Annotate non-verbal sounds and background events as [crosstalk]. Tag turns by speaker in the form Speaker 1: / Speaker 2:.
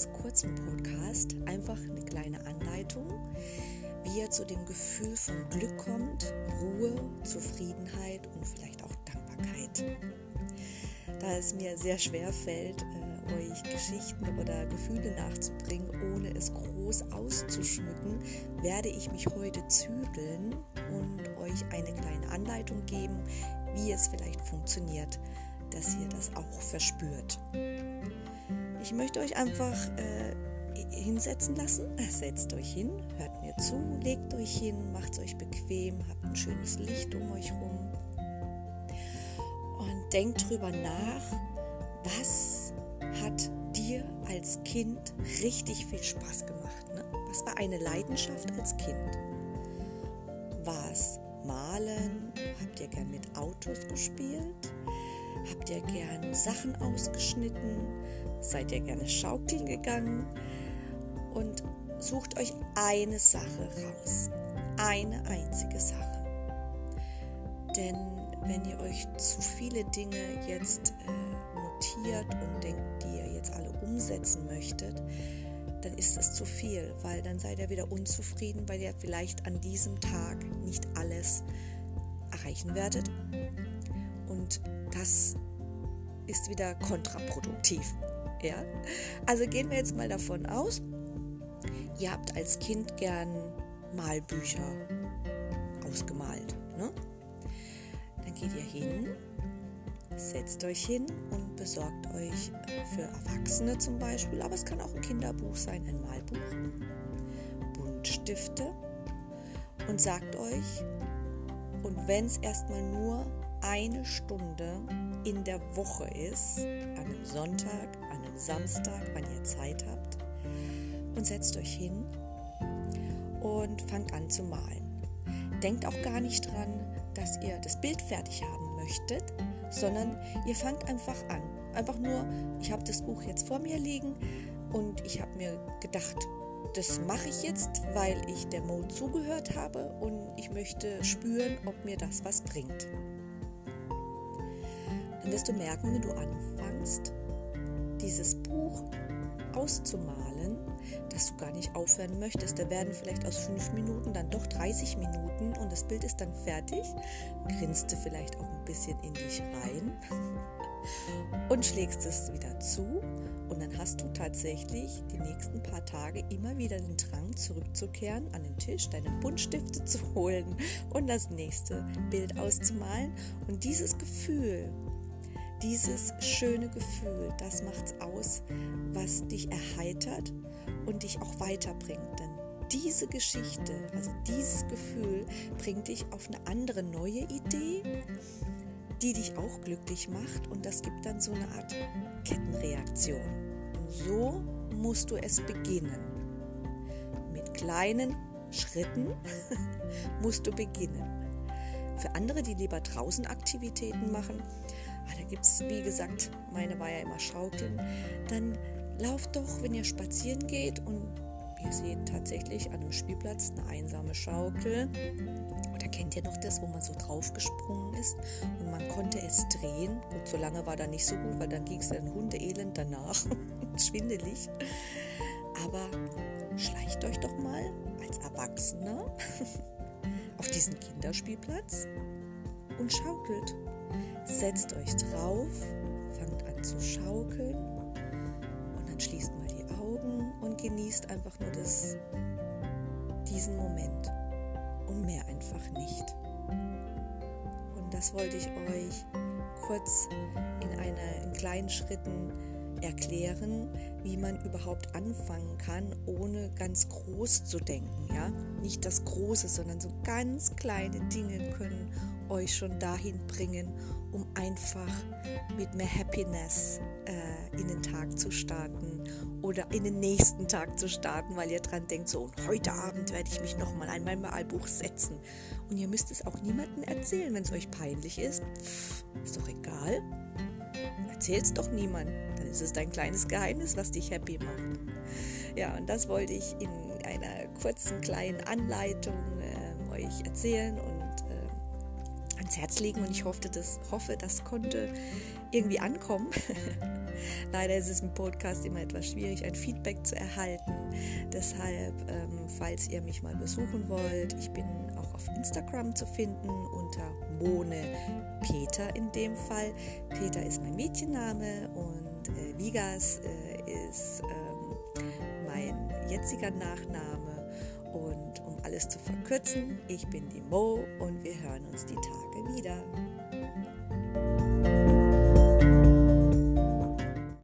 Speaker 1: ganz kurzen Podcast einfach eine kleine Anleitung, wie ihr zu dem Gefühl von Glück kommt, Ruhe, Zufriedenheit und vielleicht auch Dankbarkeit. Da es mir sehr schwer fällt, äh, euch Geschichten oder Gefühle nachzubringen, ohne es groß auszuschmücken, werde ich mich heute zügeln und euch eine kleine Anleitung geben, wie es vielleicht funktioniert, dass ihr das auch verspürt. Ich möchte euch einfach äh, hinsetzen lassen. [laughs] Setzt euch hin, hört mir zu, legt euch hin, macht es euch bequem, habt ein schönes Licht um euch rum und denkt drüber nach, was hat dir als Kind richtig viel Spaß gemacht? Ne? Was war eine Leidenschaft als Kind? War es Malen? Habt ihr gern mit Autos gespielt? Habt ihr gern Sachen ausgeschnitten? Seid ihr gerne schaukeln gegangen? Und sucht euch eine Sache raus. Eine einzige Sache. Denn wenn ihr euch zu viele Dinge jetzt äh, notiert und denkt, die ihr jetzt alle umsetzen möchtet, dann ist es zu viel, weil dann seid ihr wieder unzufrieden, weil ihr vielleicht an diesem Tag nicht alles erreichen werdet. Das ist wieder kontraproduktiv. Ja? Also gehen wir jetzt mal davon aus, ihr habt als Kind gern Malbücher ausgemalt. Ne? Dann geht ihr hin, setzt euch hin und besorgt euch für Erwachsene zum Beispiel, aber es kann auch ein Kinderbuch sein, ein Malbuch, Buntstifte und sagt euch, und wenn es erstmal nur eine Stunde in der Woche ist, an einem Sonntag, an einem Samstag, wann ihr Zeit habt, und setzt euch hin und fangt an zu malen. Denkt auch gar nicht dran, dass ihr das Bild fertig haben möchtet, sondern ihr fangt einfach an. Einfach nur, ich habe das Buch jetzt vor mir liegen und ich habe mir gedacht, das mache ich jetzt, weil ich der Mode zugehört habe und ich möchte spüren, ob mir das was bringt. Dann wirst du merken, wenn du anfängst, dieses Buch auszumalen, dass du gar nicht aufhören möchtest. Da werden vielleicht aus fünf Minuten dann doch 30 Minuten und das Bild ist dann fertig. Grinst du vielleicht auch ein bisschen in dich rein [laughs] und schlägst es wieder zu und dann hast du tatsächlich die nächsten paar Tage immer wieder den Drang zurückzukehren an den Tisch, deine Buntstifte [laughs] zu holen und das nächste Bild auszumalen. Und dieses Gefühl, dieses schöne Gefühl, das macht's aus, was dich erheitert und dich auch weiterbringt. Denn diese Geschichte, also dieses Gefühl, bringt dich auf eine andere neue Idee, die dich auch glücklich macht und das gibt dann so eine Art Kettenreaktion. Und so musst du es beginnen. Mit kleinen Schritten [laughs] musst du beginnen. Für andere, die lieber draußen Aktivitäten machen, da gibt es, wie gesagt, meine war ja immer Schaukeln, dann lauft doch, wenn ihr spazieren geht und ihr seht tatsächlich an einem Spielplatz eine einsame Schaukel oder kennt ihr noch das, wo man so draufgesprungen ist und man konnte es drehen? Gut, so lange war da nicht so gut, weil dann ging es dann Hundeelend danach. [laughs] Schwindelig. Aber schleicht euch doch mal als Erwachsener [laughs] auf diesen Kinderspielplatz und schaukelt. Setzt euch drauf, fangt an zu schaukeln und dann schließt mal die Augen und genießt einfach nur das, diesen Moment und mehr einfach nicht. Und das wollte ich euch kurz in, eine, in kleinen Schritten erklären, wie man überhaupt anfangen kann, ohne ganz groß zu denken. Ja? Nicht das Große, sondern so ganz kleine Dinge können euch schon dahin bringen, um einfach mit mehr Happiness äh, in den Tag zu starten oder in den nächsten Tag zu starten, weil ihr dran denkt, so und heute Abend werde ich mich nochmal an mein Malbuch setzen. Und ihr müsst es auch niemandem erzählen, wenn es euch peinlich ist. Pff, ist doch egal. Erzähl es doch niemand. Dann ist es dein kleines Geheimnis, was dich happy macht. Ja, und das wollte ich in einer kurzen kleinen Anleitung äh, euch erzählen und ans Herz legen und ich hoffe, das, hoffe, das konnte irgendwie ankommen. [laughs] Leider ist es im Podcast immer etwas schwierig, ein Feedback zu erhalten. Deshalb, ähm, falls ihr mich mal besuchen wollt, ich bin auch auf Instagram zu finden unter Mone Peter in dem Fall. Peter ist mein Mädchenname und äh, Vigas äh, ist ähm, mein jetziger Nachname. Und um alles zu verkürzen, ich bin die Mo und wir hören uns die Tage wieder.